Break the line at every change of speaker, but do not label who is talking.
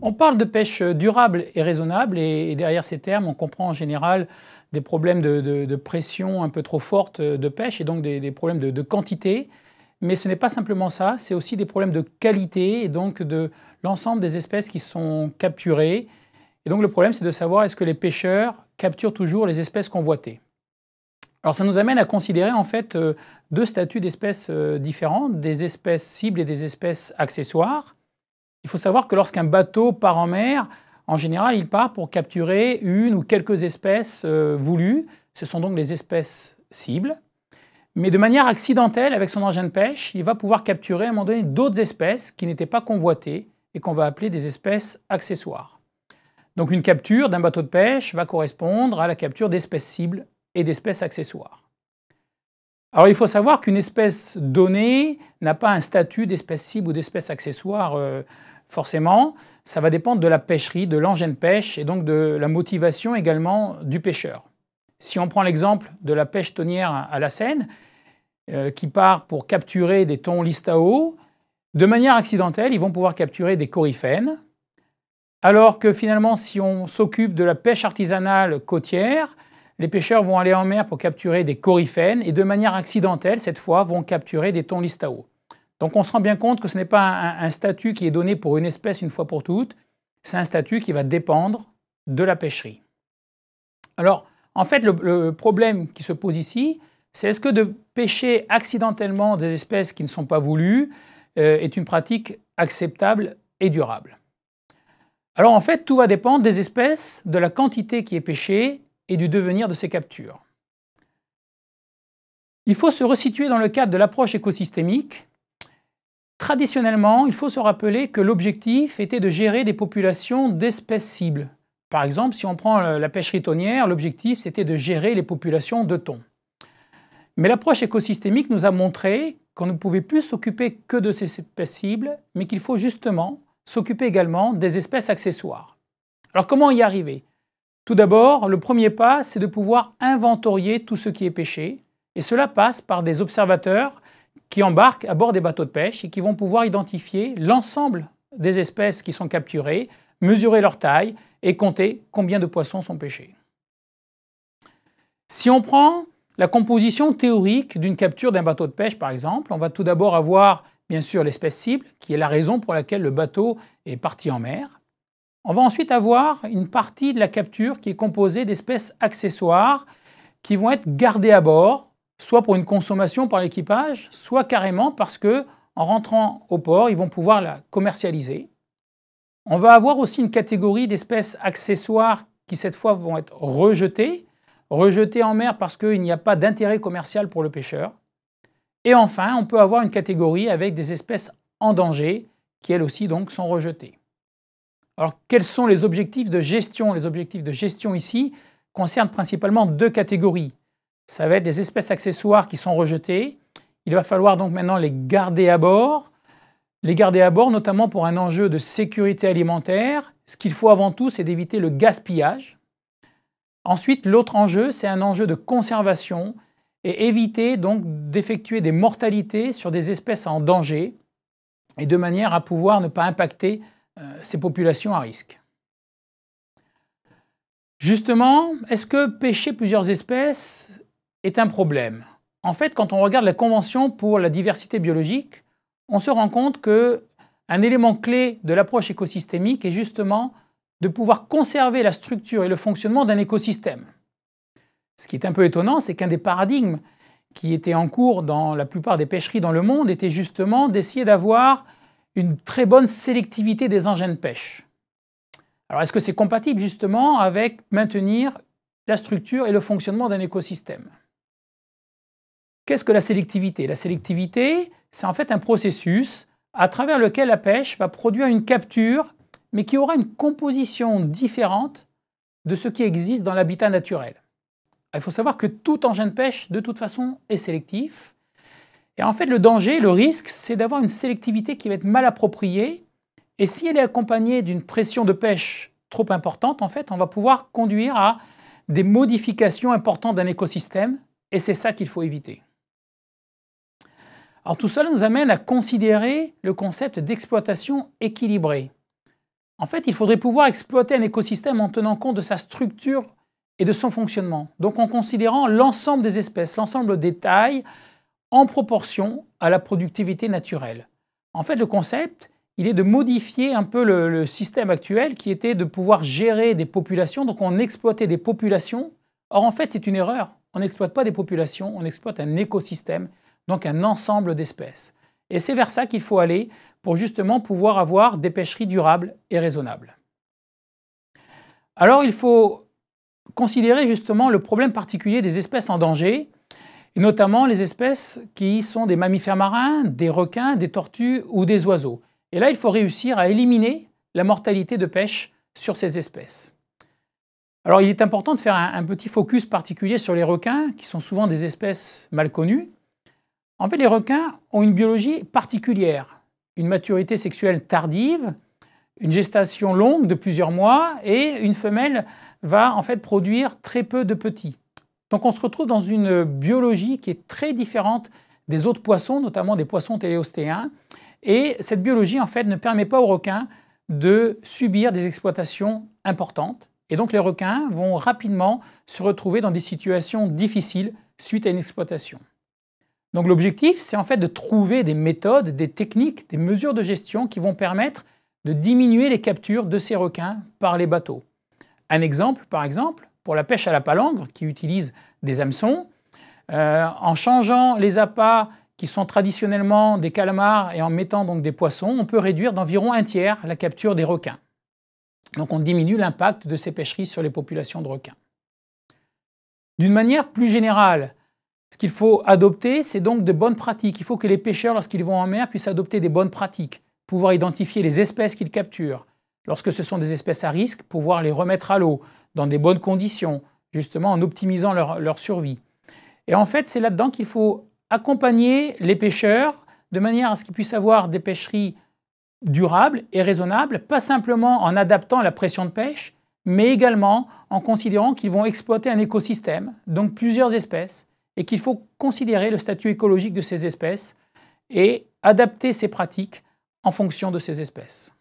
On parle de pêche durable et raisonnable et derrière ces termes, on comprend en général des problèmes de, pression un peu trop forte de pêche et donc des, problèmes de, quantité. Mais ce n'est pas simplement ça, c'est aussi des problèmes de qualité et donc de l'ensemble des espèces qui sont capturées. Et donc le problème, c'est de savoir est-ce que les pêcheurs capturent toujours les espèces convoitées. Alors ça nous amène à considérer en fait euh, deux statuts d'espèces euh, différentes, des espèces cibles et des espèces accessoires. Il faut savoir que lorsqu'un bateau part en mer, en général, il part pour capturer une ou quelques espèces euh, voulues. Ce sont donc les espèces cibles. Mais de manière accidentelle, avec son engin de pêche, il va pouvoir capturer à un moment donné d'autres espèces qui n'étaient pas convoitées et qu'on va appeler des espèces accessoires. Donc une capture d'un bateau de pêche va correspondre à la capture d'espèces cibles et d'espèces accessoires. Alors il faut savoir qu'une espèce donnée n'a pas un statut d'espèce cible ou d'espèce accessoire euh, forcément. Ça va dépendre de la pêcherie, de l'engin de pêche et donc de la motivation également du pêcheur. Si on prend l'exemple de la pêche tonnière à la Seine, euh, qui part pour capturer des thons listao, de manière accidentelle, ils vont pouvoir capturer des coryphènes, alors que finalement, si on s'occupe de la pêche artisanale côtière, les pêcheurs vont aller en mer pour capturer des coryphènes et de manière accidentelle, cette fois, vont capturer des thons listao. Donc on se rend bien compte que ce n'est pas un, statut qui est donné pour une espèce une fois pour toutes, c'est un statut qui va dépendre de la pêcherie. Alors, en fait, le, problème qui se pose ici, c'est est-ce que de pêcher accidentellement des espèces qui ne sont pas voulues euh, est une pratique acceptable et durable? Alors en fait, tout va dépendre des espèces, de la quantité qui est pêchée et du devenir de ces captures. Il faut se resituer dans le cadre de l'approche écosystémique. Traditionnellement, il faut se rappeler que l'objectif était de gérer des populations d'espèces cibles. Par exemple, si on prend la pêcherie tonnière, l'objectif c'était de gérer les populations de thon. Mais l'approche écosystémique nous a montré qu'on ne pouvait plus s'occuper que de ces espèces cibles, mais qu'il faut justement s'occuper également des espèces accessoires. Alors comment y arriver? Tout d'abord, le premier pas, c'est de pouvoir inventorier tout ce qui est pêché, et cela passe par des observateurs qui embarquent à bord des bateaux de pêche et qui vont pouvoir identifier l'ensemble des espèces qui sont capturées, mesurer leur taille et compter combien de poissons sont pêchés. Si on prend la composition théorique d'une capture d'un bateau de pêche, par exemple, on va tout d'abord avoir bien sûr l'espèce cible, qui est la raison pour laquelle le bateau est parti en mer. On va ensuite avoir une partie de la capture qui est composée d'espèces accessoires qui vont être gardées à bord, soit pour une consommation par l'équipage, soit carrément parce que en rentrant au port, ils vont pouvoir la commercialiser. On va avoir aussi une catégorie d'espèces accessoires qui cette fois vont être rejetées, rejetées en mer parce qu'il n'y a pas d'intérêt commercial pour le pêcheur. Et enfin, on peut avoir une catégorie avec des espèces en danger qui elles aussi sont rejetées. Alors quels sont les objectifs de gestion? Les objectifs de gestion ici concernent principalement deux catégories. Ça va être des espèces accessoires qui sont rejetées. Il va falloir donc maintenant les garder à bord. Les garder à bord notamment pour un enjeu de sécurité alimentaire. Ce qu'il faut avant tout, c'est d'éviter le gaspillage. Ensuite, l'autre enjeu, c'est un enjeu de conservation et éviter donc d'effectuer des mortalités sur des espèces en danger et de manière à pouvoir ne pas impacter euh, ces populations à risque. Justement, est-ce que pêcher plusieurs espèces est un problème En fait, quand on regarde la Convention pour la diversité biologique, on se rend compte que un élément clé de l'approche écosystémique est justement de pouvoir conserver la structure et le fonctionnement d'un écosystème. Ce qui est un peu étonnant, c'est qu'un des paradigmes qui était en cours dans la plupart des pêcheries dans le monde était justement d'essayer d'avoir une très bonne sélectivité des engins de pêche. Alors est-ce que c'est compatible justement avec maintenir la structure et le fonctionnement d'un écosystème? Qu'est-ce que la sélectivité? La sélectivité, c'est en fait un processus à travers lequel la pêche va produire une capture, mais qui aura une composition différente de ce qui existe dans l'habitat naturel. Il faut savoir que tout engin de pêche, de toute façon, est sélectif, et en fait, le danger, le risque, c'est d'avoir une sélectivité qui va être mal appropriée. Et si elle est accompagnée d'une pression de pêche trop importante, en fait, on va pouvoir conduire à des modifications importantes d'un écosystème. Et c'est ça qu'il faut éviter. Alors tout cela nous amène à considérer le concept d'exploitation équilibrée. En fait, il faudrait pouvoir exploiter un écosystème en tenant compte de sa structure et de son fonctionnement. Donc en considérant l'ensemble des espèces, l'ensemble des tailles en proportion à la productivité naturelle. En fait, le concept, il est de modifier un peu le, système actuel qui était de pouvoir gérer des populations. Donc on exploitait des populations. Or en fait, c'est une erreur. On n'exploite pas des populations, on exploite un écosystème, donc un ensemble d'espèces. Et c'est vers ça qu'il faut aller pour justement pouvoir avoir des pêcheries durables et raisonnables. Alors il faut considérer justement le problème particulier des espèces en danger, et notamment les espèces qui sont des mammifères marins, des requins, des tortues ou des oiseaux. Et là, il faut réussir à éliminer la mortalité de pêche sur ces espèces. Alors il est important de faire un, petit focus particulier sur les requins, qui sont souvent des espèces mal connues. En fait, les requins ont une biologie particulière, une maturité sexuelle tardive, une gestation longue de plusieurs mois et une femelle va en fait produire très peu de petits. Donc on se retrouve dans une biologie qui est très différente des autres poissons, notamment des poissons téléostéens. Et cette biologie en fait ne permet pas aux requins de subir des exploitations importantes. Et donc les requins vont rapidement se retrouver dans des situations difficiles suite à une exploitation. Donc l'objectif, c'est en fait de trouver des méthodes, des techniques, des mesures de gestion qui vont permettre de diminuer les captures de ces requins par les bateaux. Un exemple, par exemple, pour la pêche à la palangre, qui utilise des hameçons, euh, en changeant les appâts qui sont traditionnellement des calamars et en mettant donc des poissons, on peut réduire d'environ un tiers la capture des requins. Donc on diminue l'impact de ces pêcheries sur les populations de requins. D'une manière plus générale, ce qu'il faut adopter, c'est donc de bonnes pratiques. Il faut que les pêcheurs, lorsqu'ils vont en mer, puissent adopter des bonnes pratiques, pouvoir identifier les espèces qu'ils capturent, lorsque ce sont des espèces à risque, pouvoir les remettre à l'eau dans des bonnes conditions, justement en optimisant leur, survie. Et en fait, c'est là-dedans qu'il faut accompagner les pêcheurs de manière à ce qu'ils puissent avoir des pêcheries durables et raisonnables, pas simplement en adaptant la pression de pêche, mais également en considérant qu'ils vont exploiter un écosystème, donc plusieurs espèces, et qu'il faut considérer le statut écologique de ces espèces et adapter ces pratiques en fonction de ces espèces.